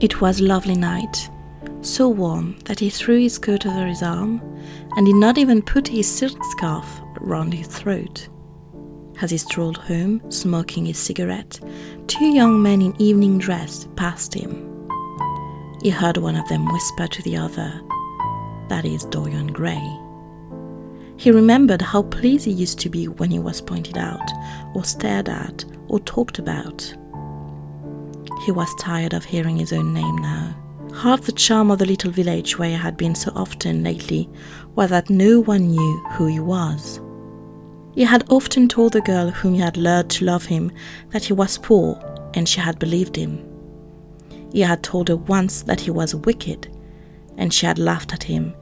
It was a lovely night, so warm that he threw his coat over his arm and did not even put his silk scarf round his throat. As he strolled home, smoking his cigarette, two young men in evening dress passed him. He heard one of them whisper to the other, That is Dorian Gray. He remembered how pleased he used to be when he was pointed out, or stared at, or talked about. He was tired of hearing his own name now. Half the charm of the little village where he had been so often lately was that no one knew who he was. He had often told the girl whom he had lured to love him that he was poor, and she had believed him. He had told her once that he was wicked, and she had laughed at him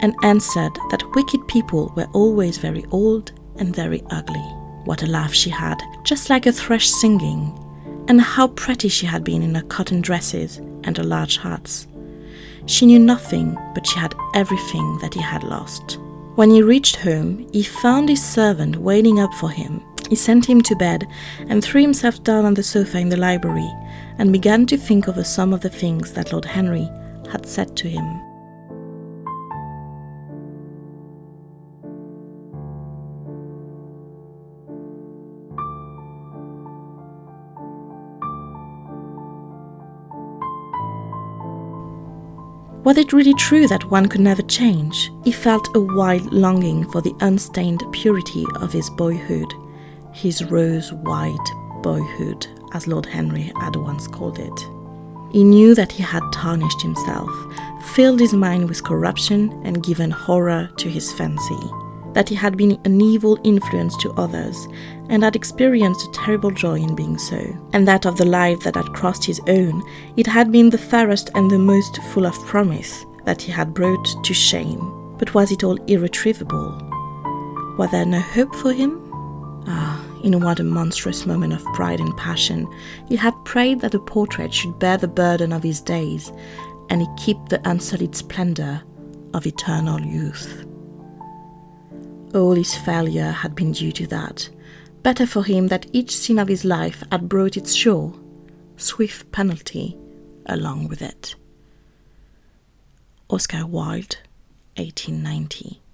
and answered that wicked people were always very old and very ugly. What a laugh she had, just like a thrush singing, and how pretty she had been in her cotton dresses and her large hats. She knew nothing, but she had everything that he had lost. When he reached home, he found his servant waiting up for him. He sent him to bed and threw himself down on the sofa in the library and began to think over some of the things that Lord Henry had said to him. Was it really true that one could never change? He felt a wild longing for the unstained purity of his boyhood, his rose white boyhood, as Lord Henry had once called it. He knew that he had tarnished himself, filled his mind with corruption, and given horror to his fancy that he had been an evil influence to others and had experienced a terrible joy in being so, and that of the life that had crossed his own, it had been the fairest and the most full of promise that he had brought to shame. But was it all irretrievable? Was there no hope for him? Ah, in what a monstrous moment of pride and passion, he had prayed that the portrait should bear the burden of his days, and he keep the unsullied splendor of eternal youth. All his failure had been due to that. Better for him that each sin of his life had brought its sure, swift penalty along with it. Oscar Wilde, 1890.